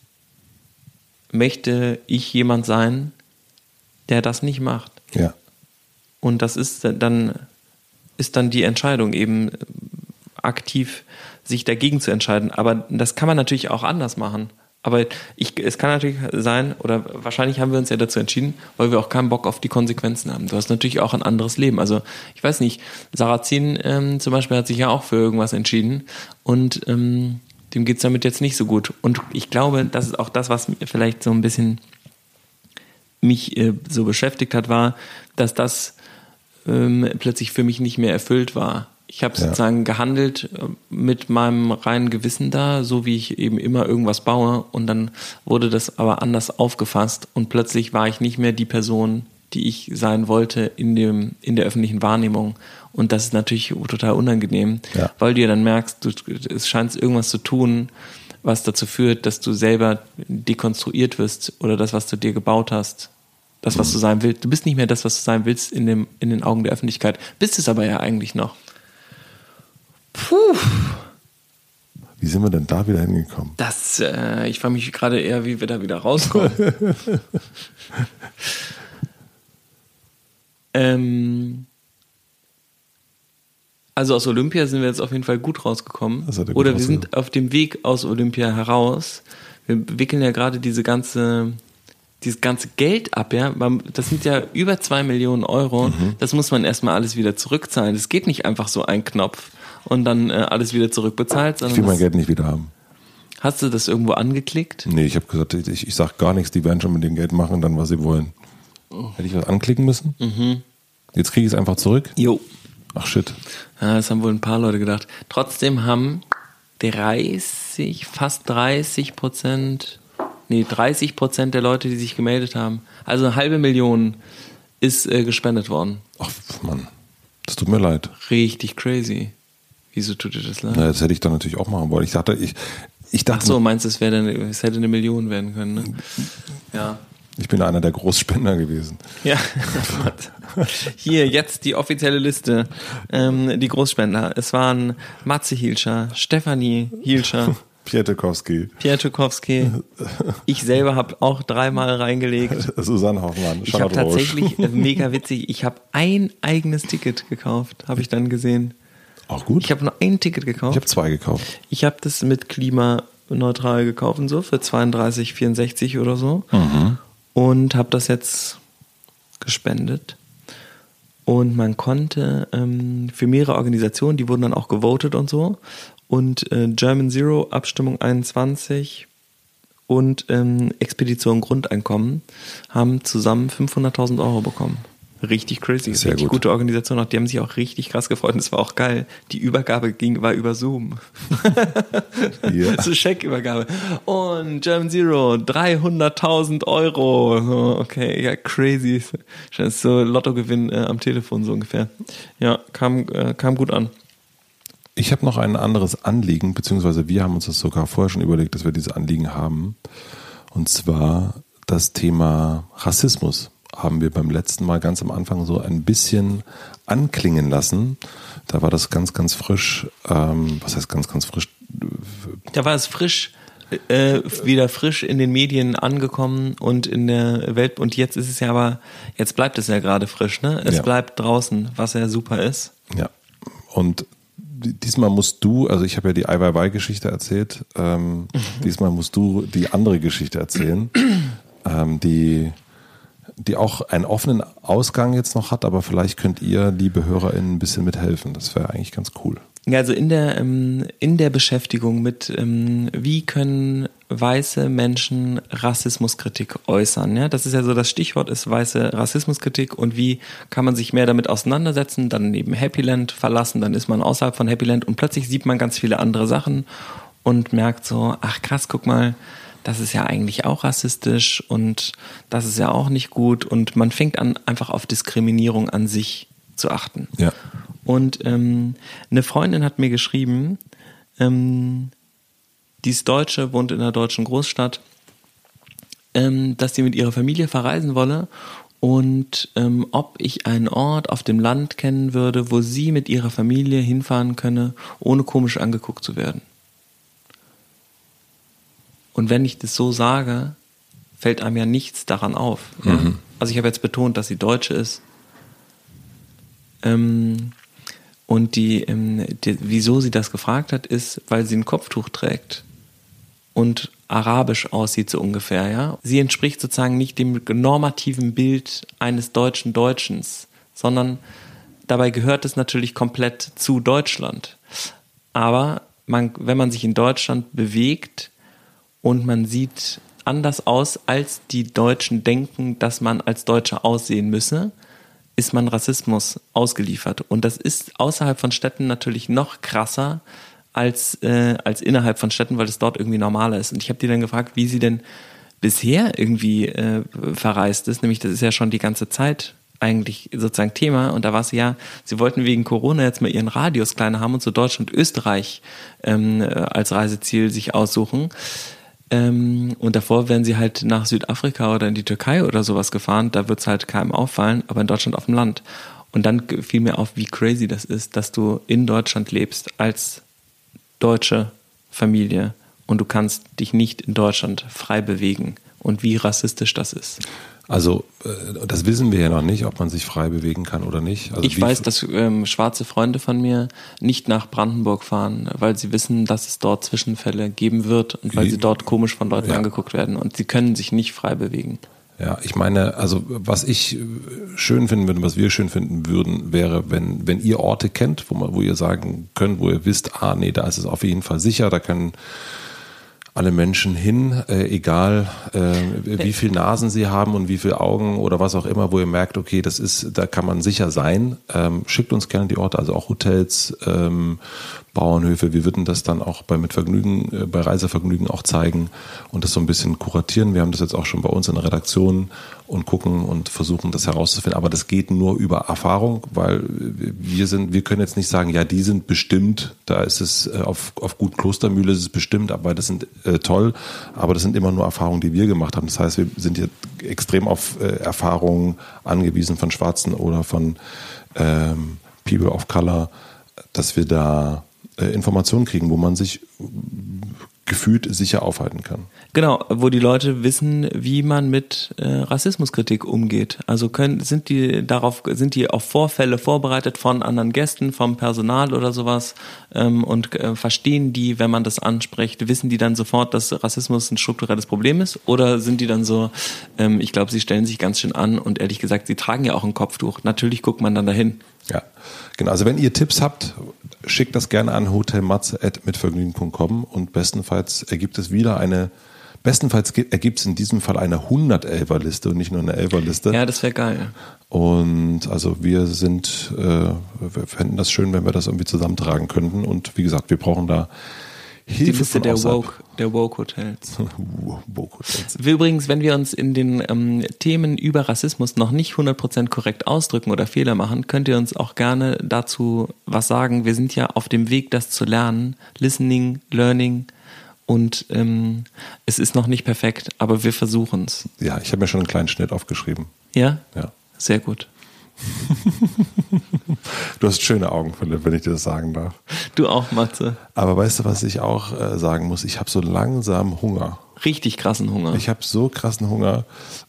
möchte ich jemand sein, der das nicht macht. Ja. Und das ist dann, ist dann die Entscheidung, eben aktiv sich dagegen zu entscheiden. Aber das kann man natürlich auch anders machen. Aber ich, es kann natürlich sein, oder wahrscheinlich haben wir uns ja dazu entschieden, weil wir auch keinen Bock auf die Konsequenzen haben. Du hast natürlich auch ein anderes Leben. Also ich weiß nicht, Sarrazin ähm, zum Beispiel hat sich ja auch für irgendwas entschieden und ähm, dem geht's damit jetzt nicht so gut. Und ich glaube, das ist auch das, was vielleicht so ein bisschen mich äh, so beschäftigt hat, war, dass das ähm, plötzlich für mich nicht mehr erfüllt war. Ich habe Ja. sozusagen gehandelt äh, mit meinem reinen Gewissen da, so wie ich eben immer irgendwas baue. Und dann wurde das aber anders aufgefasst und plötzlich war ich nicht mehr die Person, die ich sein wollte in, dem, in der öffentlichen Wahrnehmung. Und das ist natürlich total unangenehm, Ja. weil du ja dann merkst, du, es scheint irgendwas zu tun, was dazu führt, dass du selber dekonstruiert wirst oder das, was du dir gebaut hast, das, was du sein willst. Du bist nicht mehr das, was du sein willst in, dem, in den Augen der Öffentlichkeit, bist es aber ja eigentlich noch. Puh, Wie sind wir denn da wieder hingekommen? das, äh, ich frage mich gerade eher, wie wir da wieder rauskommen. (laughs) ähm, also aus Olympia sind wir jetzt auf jeden Fall gut rausgekommen. Gut Oder wir sind auf dem Weg aus Olympia heraus. Wir wickeln ja gerade diese ganze, dieses ganze Geld ab, ja. Das sind ja über zwei Millionen Euro. Mhm. Das muss man erstmal alles wieder zurückzahlen. Das geht nicht einfach so ein Knopf und dann äh, alles wieder zurückbezahlt, Ich will mein Geld nicht wieder haben. hast du das irgendwo angeklickt? Nee, ich habe gesagt, ich, ich sage gar nichts, die werden schon mit dem Geld machen, dann was sie wollen. Hätte ich was anklicken müssen? Jetzt kriege ich es einfach zurück? Jo. Ach shit. Ja, das haben wohl ein paar Leute gedacht. Trotzdem haben 30, fast 30 Prozent, nee, 30 Prozent der Leute, die sich gemeldet haben, also eine halbe Million ist äh, gespendet worden. Ach Mann, das tut mir leid. Richtig crazy. Wieso tut dir das leid? Na, das hätte ich dann natürlich auch machen wollen. Ich dachte, ich, ich Ach dachte, so, meinst du, es, wäre dann- es hätte eine Million werden können, ne? Ja. ich bin einer der Großspender gewesen. Ja, (laughs) hier jetzt die offizielle Liste. Ähm, die Großspender. Es waren Matze Hielscher, Stefanie Hielscher, Pietekowski, (laughs) Pierre Tukowski. Ich selber habe auch dreimal reingelegt. (laughs) Susanne Hoffmann, Ich habe tatsächlich, äh, mega witzig, ich habe ein eigenes Ticket gekauft, habe ich dann gesehen. Auch gut. Ich habe nur ein Ticket ich gekauft. habe zwei gekauft. Ich habe das mit klimaneutral gekauft und so für 32,64 oder so. Und habe das jetzt gespendet. Und man konnte ähm, für mehrere Organisationen, die wurden dann auch gewotet und so. Und äh, German Zero, Abstimmung 21 und ähm, Expedition Grundeinkommen haben zusammen 500.000 Euro bekommen. Richtig crazy. Sehr richtig gut. gute Organisation. Auch die haben sich auch richtig krass gefreut. Und es war auch geil. Die Übergabe ging war über Zoom. (laughs) Ja. so Scheckübergabe. Und German Zero, 300.000 Euro. So, okay, ja, crazy. Das ist so Lottogewinn äh, am Telefon so ungefähr. Ja, kam, äh, kam gut an. Ich habe noch ein anderes Anliegen, beziehungsweise wir haben uns das sogar vorher schon überlegt, dass wir dieses Anliegen haben. Und zwar das Thema Rassismus haben wir beim letzten Mal ganz am Anfang so ein bisschen anklingen lassen. Da war das ganz, ganz frisch. Ähm, was heißt ganz, ganz frisch? Da war es frisch, äh, wieder frisch in den Medien angekommen und in der Welt. Und jetzt ist es ja aber, jetzt bleibt es ja gerade frisch, ne? Es Ja. bleibt draußen, was ja super ist. Ja. Und diesmal musst du, also ich habe ja die Ai Weiwei Geschichte erzählt, ähm, (laughs) diesmal musst du die andere Geschichte erzählen, ähm, die, die auch einen offenen Ausgang jetzt noch hat, aber vielleicht könnt ihr, liebe HörerInnen, ein bisschen mithelfen. Das wäre eigentlich ganz cool. Ja, also in der, ähm, in der Beschäftigung mit, ähm, wie können weiße Menschen Rassismuskritik äußern. Ja, das ist ja so das Stichwort ist weiße Rassismuskritik und wie kann man sich mehr damit auseinandersetzen, dann neben Happyland verlassen, dann ist man außerhalb von Happyland und plötzlich sieht man ganz viele andere Sachen und merkt so, ach krass, guck mal, das ist ja eigentlich auch rassistisch und das ist ja auch nicht gut und man fängt an, einfach auf Diskriminierung an sich zu achten. Ja. Und ähm, eine Freundin hat mir geschrieben, ähm, die ist Deutsche, wohnt in einer deutschen Großstadt, ähm, dass sie mit ihrer Familie verreisen wolle und ähm, ob ich einen Ort auf dem Land kennen würde, wo sie mit ihrer Familie hinfahren könne, ohne komisch angeguckt zu werden. Und wenn ich das so sage, fällt einem ja nichts daran auf. Ja? Also ich habe jetzt betont, dass sie Deutsche ist. Ähm, und die, ähm, die, wieso sie das gefragt hat, ist, weil sie ein Kopftuch trägt und arabisch aussieht, so ungefähr, ja. Sie entspricht sozusagen nicht dem normativen Bild eines deutschen Deutschens, sondern dabei gehört es natürlich komplett zu Deutschland. Aber man, wenn man sich in Deutschland bewegt und man sieht anders aus, als die Deutschen denken, dass man als Deutscher aussehen müsse, ist man Rassismus ausgeliefert. Und das ist außerhalb von Städten natürlich noch krasser als, äh, als innerhalb von Städten, weil es dort irgendwie normaler ist. Und ich habe die dann gefragt, wie sie denn bisher irgendwie äh, verreist ist. Nämlich, das ist ja schon die ganze Zeit eigentlich sozusagen Thema. Und da war es ja, sie wollten wegen Corona jetzt mal ihren Radius kleiner haben und so Deutschland und Österreich ähm, als Reiseziel sich aussuchen. Ähm, und davor wären sie halt nach Südafrika oder in die Türkei oder sowas gefahren. Da wird es halt keinem auffallen, aber in Deutschland auf dem Land. Und dann fiel mir auf, wie crazy das ist, dass du in Deutschland lebst als deutsche Familie und du kannst dich nicht in Deutschland frei bewegen und wie rassistisch das ist. Also äh, das wissen wir ja noch nicht, ob man sich frei bewegen kann oder nicht. Also ich weiß, dass ähm, schwarze Freunde von mir nicht nach Brandenburg fahren, weil sie wissen, dass es dort Zwischenfälle geben wird und weil sie dort komisch von Leuten ja. angeguckt werden und sie können sich nicht frei bewegen. Ja, ich meine, also was ich schön finden würde, was wir schön finden würden, wäre, wenn, wenn ihr Orte kennt, wo, man, wo ihr sagen könnt, wo ihr wisst, ah nee, da ist es auf jeden Fall sicher, da können alle Menschen hin, äh, egal äh, wie viel Nasen sie haben und wie viele Augen oder was auch immer, wo ihr merkt, okay, das ist, da kann man sicher sein. Ähm, schickt uns gerne die Orte, also auch Hotels, ähm, Bauernhöfe. Wir würden das dann auch bei mit Vergnügen, äh, bei Reisevergnügen auch zeigen und das so ein bisschen kuratieren. Wir haben das jetzt auch schon bei uns in der Redaktion und gucken und versuchen das herauszufinden. Aber das geht nur über Erfahrung, weil wir sind, wir können jetzt nicht sagen, ja, die sind bestimmt, da ist es äh, auf, auf Gut Klostermühle ist es bestimmt, aber das sind äh, toll, aber das sind immer nur Erfahrungen, die wir gemacht haben. Das heißt, wir sind hier extrem auf äh, Erfahrungen angewiesen von Schwarzen oder von ähm, People of Color, dass wir da äh, Informationen kriegen, wo man sich gefühlt sicher aufhalten kann. Genau, wo die Leute wissen, wie man mit äh, Rassismuskritik umgeht. Also können sind die darauf sind die auf Vorfälle vorbereitet von anderen Gästen, vom Personal oder sowas ähm, und äh, verstehen die, wenn man das anspricht, wissen die dann sofort, dass Rassismus ein strukturelles Problem ist oder sind die dann so? Ähm, ich glaube, sie stellen sich ganz schön an und ehrlich gesagt, sie tragen ja auch ein Kopftuch. Natürlich guckt man dann dahin. Ja, genau. Also wenn ihr Tipps habt, schickt das gerne an hotelmatze.mitvergnügen.com und bestenfalls ergibt es wieder eine, bestenfalls ergibt es in diesem Fall eine 111er-Liste und nicht nur eine 11er-Liste. Ja, das wäre geil. Und also wir sind, äh, wir fänden das schön, wenn wir das irgendwie zusammentragen könnten. Und wie gesagt, wir brauchen da Hilfe die Liste der Woke, der Woke Hotels. (laughs) Woke Hotels. Übrigens, wenn wir uns in den ähm, Themen über Rassismus noch nicht 100% korrekt ausdrücken oder Fehler machen, könnt ihr uns auch gerne dazu was sagen. Wir sind ja auf dem Weg, das zu lernen. Listening, Learning. Und ähm, es ist noch nicht perfekt, aber wir versuchen es. Ja, ich habe mir schon einen kleinen Schnitt aufgeschrieben. Ja? Ja. Sehr gut. (laughs) du hast schöne Augen, Philipp, wenn ich dir das sagen darf. Du auch, Matze. Aber weißt du, was ich auch äh, sagen muss? Ich habe so langsam Hunger. Richtig krassen Hunger. Ich habe so krassen Hunger.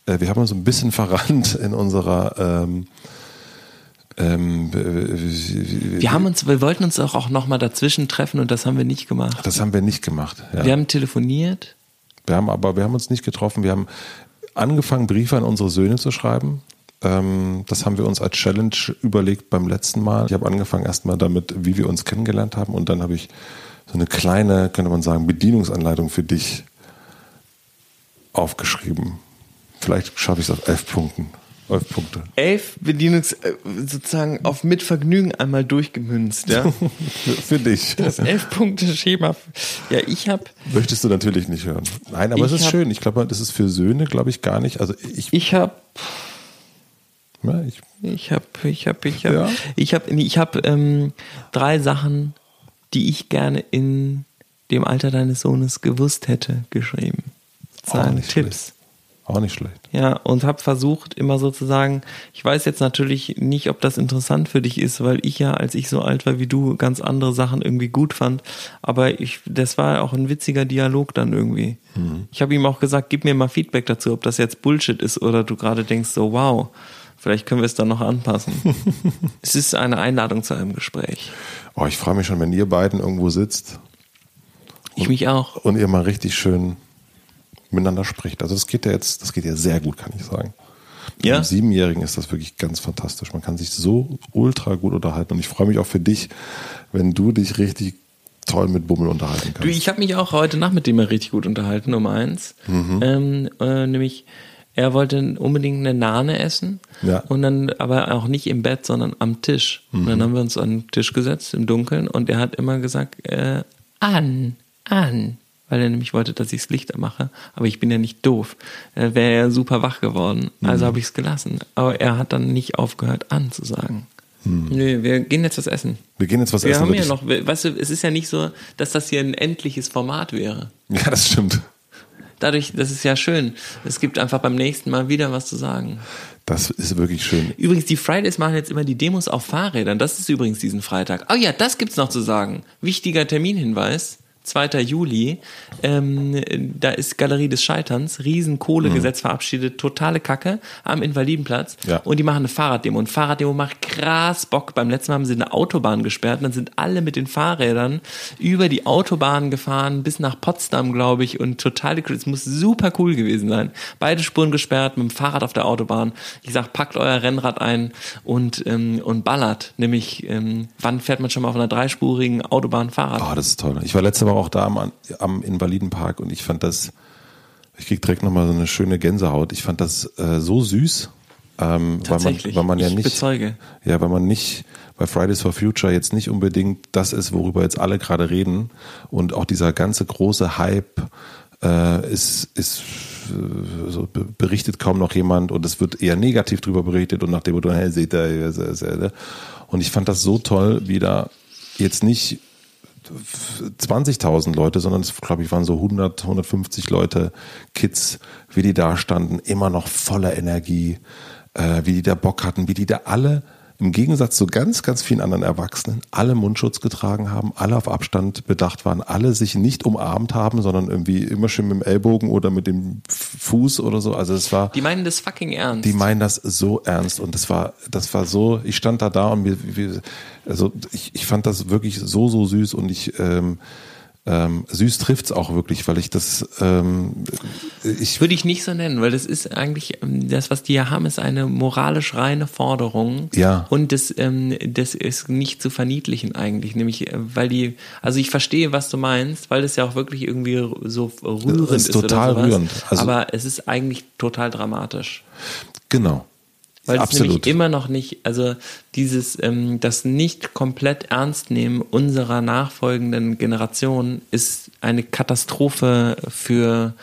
Äh, wir haben uns ein bisschen (laughs) verrannt in unserer. Ähm, ähm, wir haben uns, wir wollten uns auch, auch nochmal dazwischen treffen und das haben wir nicht gemacht. Das haben wir nicht gemacht. Ja. Wir haben telefoniert. Wir haben aber, wir haben uns nicht getroffen. Wir haben angefangen, Briefe an unsere Söhne zu schreiben. Ähm, das haben wir uns als Challenge überlegt beim letzten Mal. Ich habe angefangen erstmal damit, wie wir uns kennengelernt haben und dann habe ich so eine kleine, könnte man sagen, Bedienungsanleitung für dich aufgeschrieben. Vielleicht schaffe ich es auf elf Punkten. Elf Punkte. Elf Bedienungs, äh, sozusagen auf Mitvergnügen einmal durchgemünzt, ja? (laughs) Für dich. Das Elf-Punkte-Schema. Ja, ich habe. Möchtest du natürlich nicht hören. Nein, aber es ist schön. Ich glaube, das ist für Söhne, glaube ich, gar nicht. Also ich. Ich habe ja, ich ich habe, ich habe, ich habe, ja. ich habe, ich habe ähm, drei Sachen, die ich gerne in dem Alter deines Sohnes gewusst hätte, geschrieben. Sagen Tipps. Schlecht. Auch nicht schlecht. Ja, und habe versucht, immer sozusagen, ich weiß jetzt natürlich nicht, ob das interessant für dich ist, weil ich ja, als ich so alt war wie du, ganz andere Sachen irgendwie gut fand. Aber ich, das war auch ein witziger Dialog dann irgendwie. Mhm. Ich habe ihm auch gesagt, gib mir mal Feedback dazu, ob das jetzt Bullshit ist oder du gerade denkst so, wow, Vielleicht können wir es dann noch anpassen. (laughs) es ist eine Einladung zu einem Gespräch. Oh, ich freue mich schon, wenn ihr beiden irgendwo sitzt. Ich mich auch. Und ihr mal richtig schön miteinander spricht. Also das geht ja jetzt, das geht ja sehr gut, kann ich sagen. Mit Ja? einem Siebenjährigen ist das wirklich ganz fantastisch. Man kann sich so ultra gut unterhalten und ich freue mich auch für dich, wenn du dich richtig toll mit Bummel unterhalten kannst. Du, ich habe mich auch heute Nacht mit dem richtig gut unterhalten, um eins. Mhm. Ähm, äh, nämlich, er wollte unbedingt eine Nane essen. Ja. Und dann aber auch nicht im Bett, sondern am Tisch. Und Mhm. dann haben wir uns an den Tisch gesetzt im Dunkeln und er hat immer gesagt, äh, an, an. Weil er nämlich wollte, dass ich das Licht mache. Aber ich bin ja nicht doof. Er wäre ja super wach geworden. Also Mhm. habe ich es gelassen. Aber er hat dann nicht aufgehört, an zu sagen. Mhm. Nö, wir gehen jetzt was essen. Wir gehen jetzt was Wir essen. haben würde ja noch, weißt du, es ist ja nicht so, dass das hier ein endliches Format wäre. Ja, das stimmt. Dadurch, das ist ja schön. Es gibt einfach beim nächsten Mal wieder was zu sagen. Das ist wirklich schön. Übrigens, die Fridays machen jetzt immer die Demos auf Fahrrädern. Das ist übrigens diesen Freitag. Oh ja, das gibt's noch zu sagen. Wichtiger Terminhinweis. 2. Juli, ähm, da ist Galerie des Scheiterns, riesen Kohlegesetz verabschiedet, totale Kacke am Invalidenplatz Ja. und die machen eine Fahrraddemo und Fahrraddemo macht krass Bock. Beim letzten Mal haben sie eine Autobahn gesperrt und dann sind alle mit den Fahrrädern über die Autobahn gefahren bis nach Potsdam, glaube ich und total, es muss super cool gewesen sein. Beide Spuren gesperrt mit dem Fahrrad auf der Autobahn. Ich sag, packt euer Rennrad ein und, ähm, und ballert. Nämlich, ähm, wann fährt man schon mal auf einer dreispurigen Autobahn Fahrrad? Oh, das ist toll. Ich war letzte Woche auch da am, am Invalidenpark und ich fand das, ich krieg direkt nochmal so eine schöne Gänsehaut. Ich fand das äh, so süß, ähm, weil man, weil man ja Ich nicht, bezeuge. ja, weil man nicht bei Fridays for Future jetzt nicht unbedingt das ist, worüber jetzt alle gerade reden und auch dieser ganze große Hype äh, ist, ist äh, so be- berichtet kaum noch jemand und es wird eher negativ drüber berichtet und nach dem Motto, hey, seht ihr, und ich fand das so toll, wie da jetzt nicht 20.000 Leute, sondern es, glaube ich, waren so 100, 150 Leute, Kids, wie die da standen, immer noch voller Energie, äh, wie die da Bock hatten, wie die da alle, im Gegensatz zu ganz, ganz vielen anderen Erwachsenen, alle Mundschutz getragen haben, alle auf Abstand bedacht waren, alle sich nicht umarmt haben, sondern irgendwie immer schön mit dem Ellbogen oder mit dem Fuß oder so. Also es war, Die meinen das fucking ernst. die meinen das so ernst und das war, das war so, ich stand da da und mir, also ich, ich fand das wirklich so, so süß und ich, ähm, ähm, süß trifft's auch wirklich, weil ich das, ähm, ich, Würde ich nicht so nennen, weil das ist eigentlich, ähm, das, was die hier haben, ist eine moralisch reine Forderung. Ja. Und das, ähm, das ist nicht zu verniedlichen eigentlich, nämlich, äh, weil die, also ich verstehe, was du meinst, weil das ja auch wirklich irgendwie so rührend Das ist ist. total sowas, rührend. Also- aber es ist eigentlich total dramatisch. genau. Weil es nämlich immer noch nicht, also dieses, ähm, das nicht komplett ernst nehmen unserer nachfolgenden Generation ist eine Katastrophe für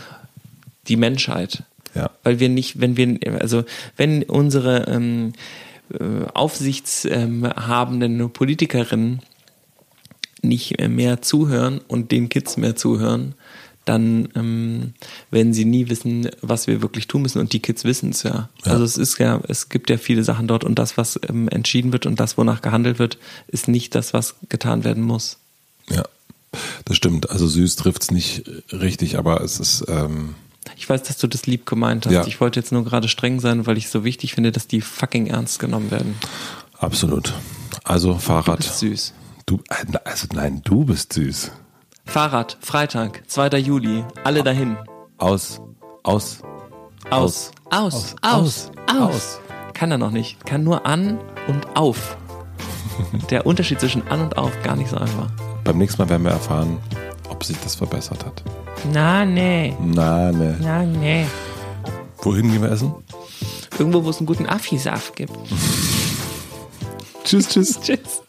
die Menschheit. Ja. Weil wir nicht, wenn wir, also wenn unsere ähm, äh, aufsichtshabenden Politikerinnen nicht mehr zuhören und den Kids mehr zuhören, dann ähm, werden sie nie wissen, was wir wirklich tun müssen. Und die Kids wissen es ja. Ja. Also es ist ja, es gibt ja viele Sachen dort und das, was ähm, entschieden wird und das, wonach gehandelt wird, ist nicht das, was getan werden muss. Ja, das stimmt. Also süß trifft's nicht richtig, aber es ist, ähm, Ich weiß, dass du das lieb gemeint hast. Ja. Ich wollte jetzt nur gerade streng sein, weil ich so wichtig finde, dass die fucking ernst genommen werden. absolut. Also Fahrrad. Das ist süß. Du, äh, also nein, du bist süß. Fahrrad, Freitag, 2. Juli, alle dahin. Aus, aus, Aus, aus, aus, aus. Kann er noch nicht. Kann nur an und auf. (laughs) Der Unterschied zwischen an und auf gar nicht so einfach. Beim nächsten Mal werden wir erfahren, ob sich das verbessert hat. Na, nee. Na, ne. Na, nee. Wohin gehen wir essen? Irgendwo, wo es einen guten Affi-Saft gibt. (laughs) Tschüss, tschüss. (laughs) Tschüss.